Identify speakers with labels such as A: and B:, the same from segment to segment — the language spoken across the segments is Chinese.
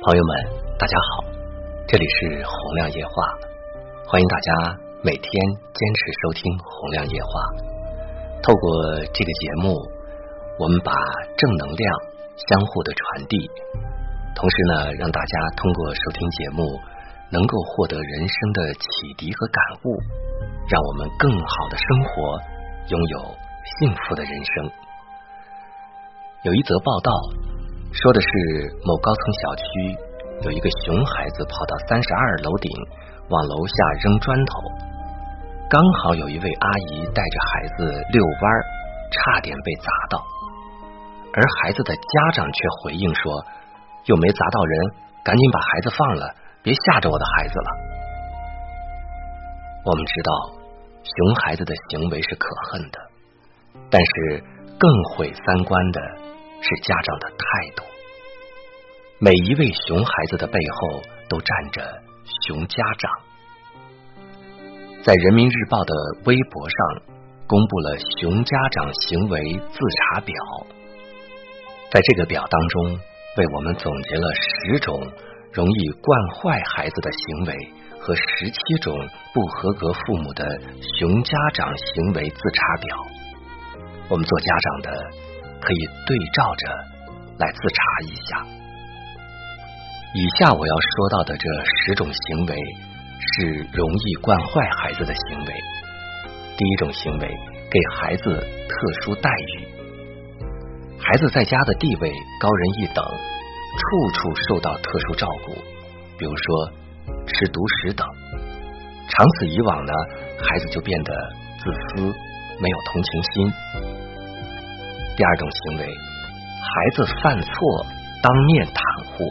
A: 朋友们，大家好，这里是洪亮夜话，欢迎大家每天坚持收听洪亮夜话。透过这个节目，我们把正能量相互的传递，同时呢，让大家通过收听节目，能够获得人生的启迪和感悟，让我们更好的生活，拥有幸福的人生。有一则报道。说的是某高层小区有一个熊孩子跑到三十二楼顶往楼下扔砖头，刚好有一位阿姨带着孩子遛弯，差点被砸到，而孩子的家长却回应说：“又没砸到人，赶紧把孩子放了，别吓着我的孩子了。”我们知道熊孩子的行为是可恨的，但是更毁三观的。是家长的态度。每一位熊孩子的背后都站着熊家长。在人民日报的微博上公布了熊家长行为自查表，在这个表当中，为我们总结了十种容易惯坏孩子的行为和十七种不合格父母的熊家长行为自查表。我们做家长的。可以对照着来自查一下。以下我要说到的这十种行为是容易惯坏孩子的行为。第一种行为，给孩子特殊待遇。孩子在家的地位高人一等，处处受到特殊照顾，比如说吃独食等。长此以往呢，孩子就变得自私，没有同情心。第二种行为，孩子犯错当面袒护，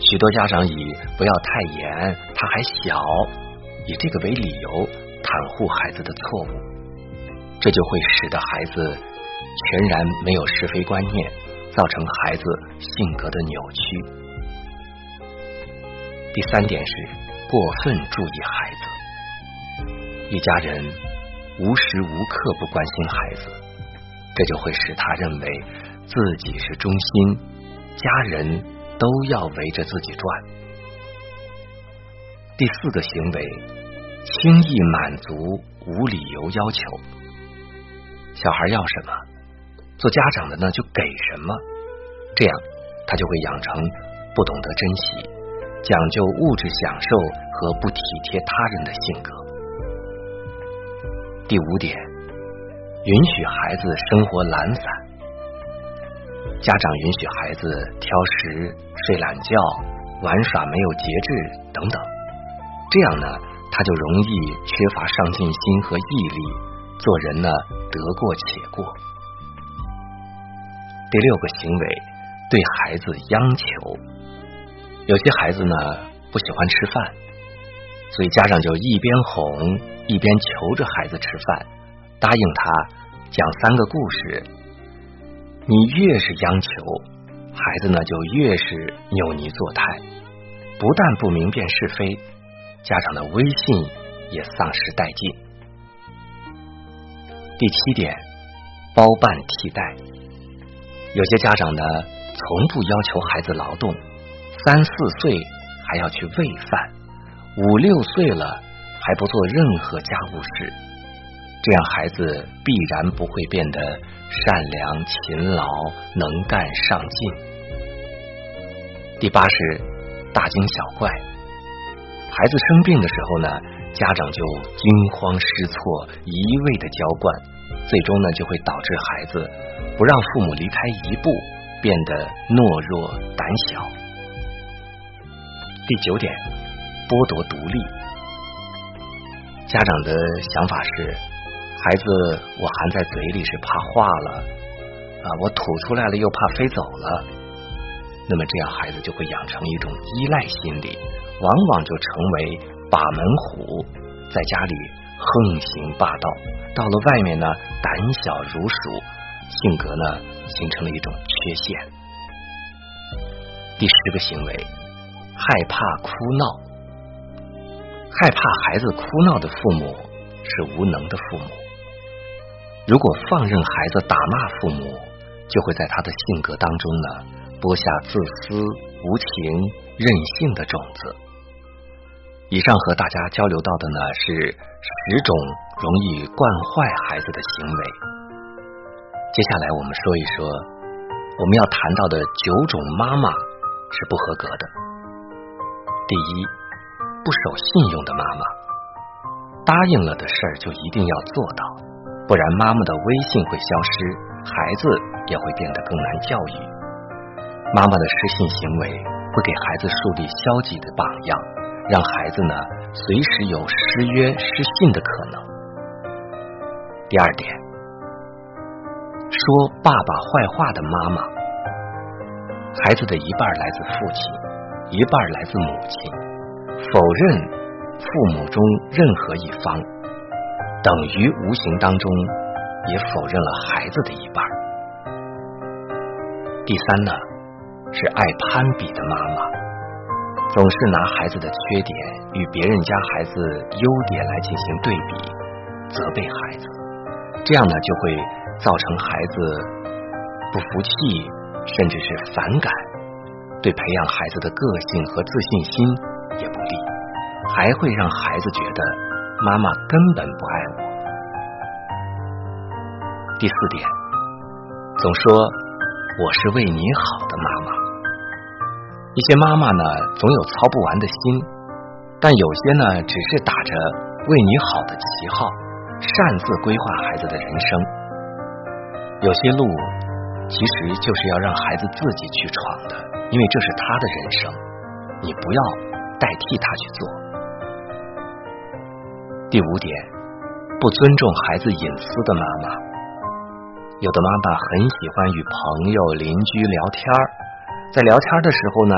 A: 许多家长以不要太严，他还小，以这个为理由袒护孩子的错误，这就会使得孩子全然没有是非观念，造成孩子性格的扭曲。第三点是过分注意孩子，一家人无时无刻不关心孩子。这就会使他认为自己是中心，家人都要围着自己转。第四个行为，轻易满足无理由要求。小孩要什么，做家长的呢就给什么，这样他就会养成不懂得珍惜、讲究物质享受和不体贴他人的性格。第五点。允许孩子生活懒散，家长允许孩子挑食、睡懒觉、玩耍没有节制等等，这样呢，他就容易缺乏上进心和毅力，做人呢得过且过。第六个行为，对孩子央求，有些孩子呢不喜欢吃饭，所以家长就一边哄一边求着孩子吃饭。答应他讲三个故事，你越是央求，孩子呢就越是扭捏作态，不但不明辨是非，家长的威信也丧失殆尽。第七点，包办替代，有些家长呢从不要求孩子劳动，三四岁还要去喂饭，五六岁了还不做任何家务事。这样，孩子必然不会变得善良、勤劳、能干、上进。第八是大惊小怪，孩子生病的时候呢，家长就惊慌失措，一味的娇惯，最终呢就会导致孩子不让父母离开一步，变得懦弱胆小。第九点，剥夺独立，家长的想法是。孩子，我含在嘴里是怕化了啊，我吐出来了又怕飞走了。那么这样，孩子就会养成一种依赖心理，往往就成为把门虎，在家里横行霸道，到了外面呢，胆小如鼠，性格呢形成了一种缺陷。第十个行为，害怕哭闹，害怕孩子哭闹的父母是无能的父母。如果放任孩子打骂父母，就会在他的性格当中呢播下自私、无情、任性的种子。以上和大家交流到的呢是十种容易惯坏孩子的行为。接下来我们说一说我们要谈到的九种妈妈是不合格的。第一，不守信用的妈妈，答应了的事儿就一定要做到，不然妈妈的威信会消失，孩子也会变得更难教育。妈妈的失信行为会给孩子树立消极的榜样，让孩子呢随时有失约失信的可能。第二点，说爸爸坏话的妈妈，孩子的一半来自父亲，一半来自母亲，否认父母中任何一方，等于无形当中也否认了孩子的一半。第三呢？是爱攀比的妈妈，总是拿孩子的缺点与别人家孩子优点来进行对比，责备孩子，这样呢就会造成孩子不服气，甚至是反感，对培养孩子的个性和自信心也不利，还会让孩子觉得妈妈根本不爱我。第四点，总说我是为你好的妈妈。一些妈妈呢，总有操不完的心，但有些呢，只是打着为你好的旗号，擅自规划孩子的人生。有些路其实就是要让孩子自己去闯的，因为这是他的人生，你不要代替他去做。第五点，不尊重孩子隐私的妈妈，有的妈妈很喜欢与朋友、邻居聊天儿。在聊天的时候呢，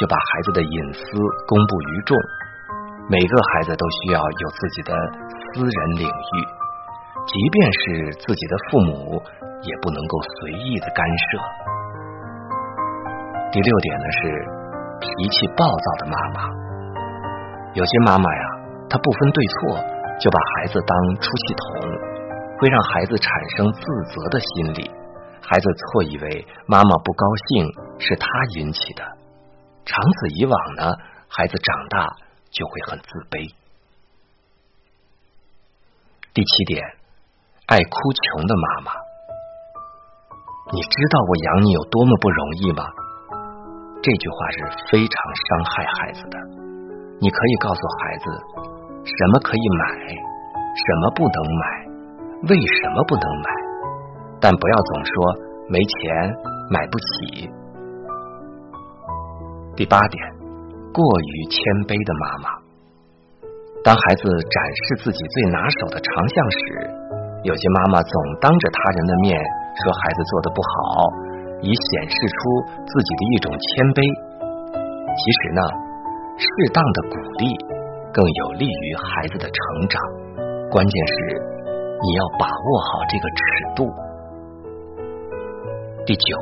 A: 就把孩子的隐私公布于众。每个孩子都需要有自己的私人领域，即便是自己的父母，也不能够随意的干涉。第六点呢是脾气暴躁的妈妈。有些妈妈呀，他不分对错，就把孩子当出气筒，会让孩子产生自责的心理。孩子错以为妈妈不高兴是他引起的，长此以往呢，孩子长大就会很自卑。第七点，爱哭穷的妈妈，你知道我养你有多么不容易吗？这句话是非常伤害孩子的。你可以告诉孩子什么可以买，什么不能买，为什么不能买。但不要总说没钱买不起。第八点，过于谦卑的妈妈，当孩子展示自己最拿手的长项时，有些妈妈总当着他人的面说孩子做的不好，以显示出自己的一种谦卑。其实呢，适当的鼓励更有利于孩子的成长。关键是你要把握好这个尺度。第九，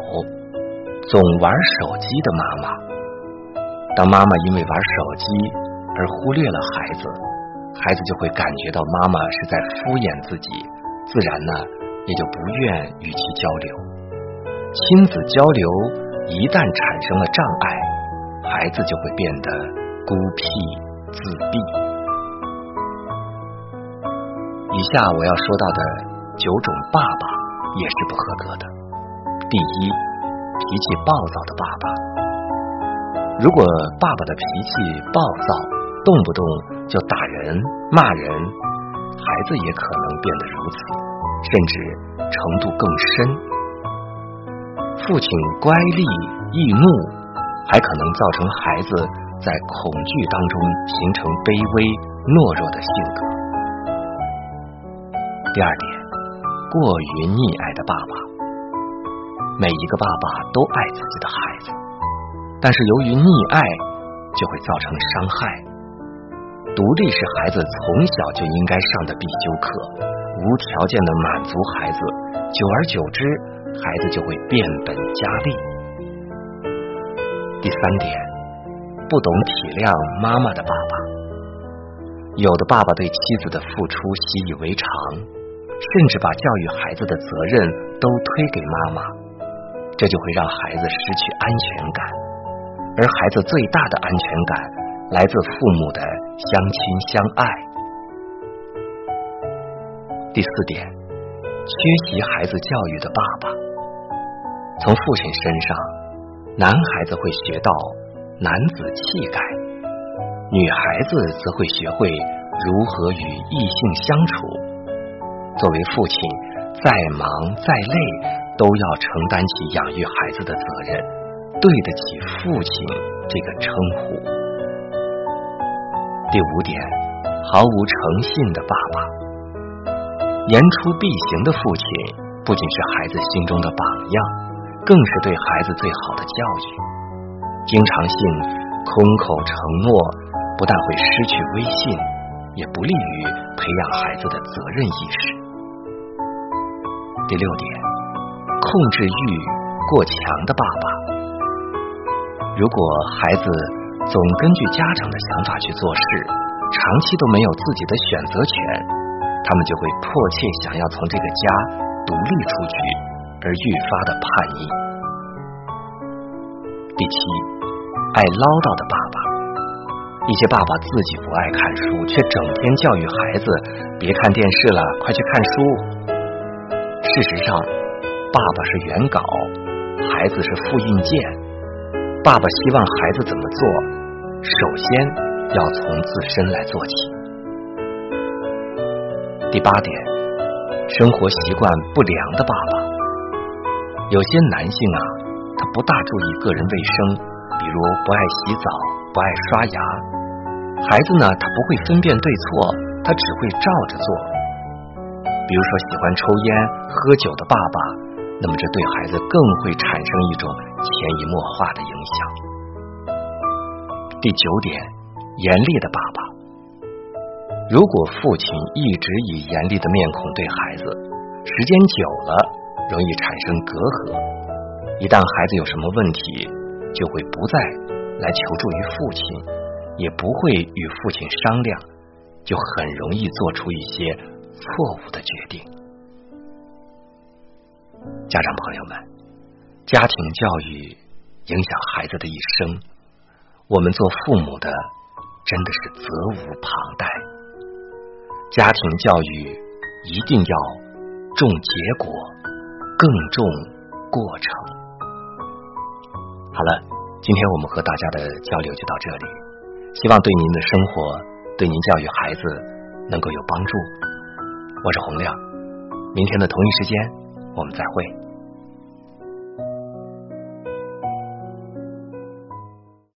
A: 总玩手机的妈妈。当妈妈因为玩手机而忽略了孩子，孩子就会感觉到妈妈是在敷衍自己，自然呢也就不愿与其交流。亲子交流一旦产生了障碍，孩子就会变得孤僻自闭。以下我要说到的九种爸爸也是不合格的。第一，脾气暴躁的爸爸。如果爸爸的脾气暴躁，动不动就打人、骂人，孩子也可能变得如此，甚至程度更深。父亲乖戾易怒，还可能造成孩子在恐惧当中形成卑微懦弱的性格。第二点，过于溺爱的爸爸。每一个爸爸都爱自己的孩子，但是由于溺爱，就会造成伤害。独立是孩子从小就应该上的必修课，无条件的满足孩子，久而久之，孩子就会变本加厉。第三点，不懂体谅妈妈的爸爸，有的爸爸对妻子的付出习以为常，甚至把教育孩子的责任都推给妈妈。这就会让孩子失去安全感，而孩子最大的安全感来自父母的相亲相爱。第四点，缺席孩子教育的爸爸，从父亲身上，男孩子会学到男子气概，女孩子则会学会如何与异性相处。作为父亲，再忙再累。都要承担起养育孩子的责任，对得起父亲这个称呼。第五点，毫无诚信的爸爸，言出必行的父亲，不仅是孩子心中的榜样，更是对孩子最好的教育。经常性空口承诺，不但会失去威信，也不利于培养孩子的责任意识。第六点。控制欲过强的爸爸，如果孩子总根据家长的想法去做事，长期都没有自己的选择权，他们就会迫切想要从这个家独立出去，而愈发的叛逆。第七，爱唠叨的爸爸，一些爸爸自己不爱看书，却整天教育孩子别看电视了，快去看书。事实上。爸爸是原稿，孩子是复印件。爸爸希望孩子怎么做，首先要从自身来做起。第八点，生活习惯不良的爸爸，有些男性啊，他不大注意个人卫生，比如不爱洗澡，不爱刷牙。孩子呢，他不会分辨对错，他只会照着做。比如说喜欢抽烟、喝酒的爸爸。那么，这对孩子更会产生一种潜移默化的影响。第九点，严厉的爸爸，如果父亲一直以严厉的面孔对孩子，时间久了容易产生隔阂。一旦孩子有什么问题，就会不再来求助于父亲，也不会与父亲商量，就很容易做出一些错误的决定。家长朋友们，家庭教育影响孩子的一生，我们做父母的真的是责无旁贷。家庭教育一定要重结果，更重过程。好了，今天我们和大家的交流就到这里，希望对您的生活，对您教育孩子能够有帮助。我是洪亮，明天的同一时间。我们再会。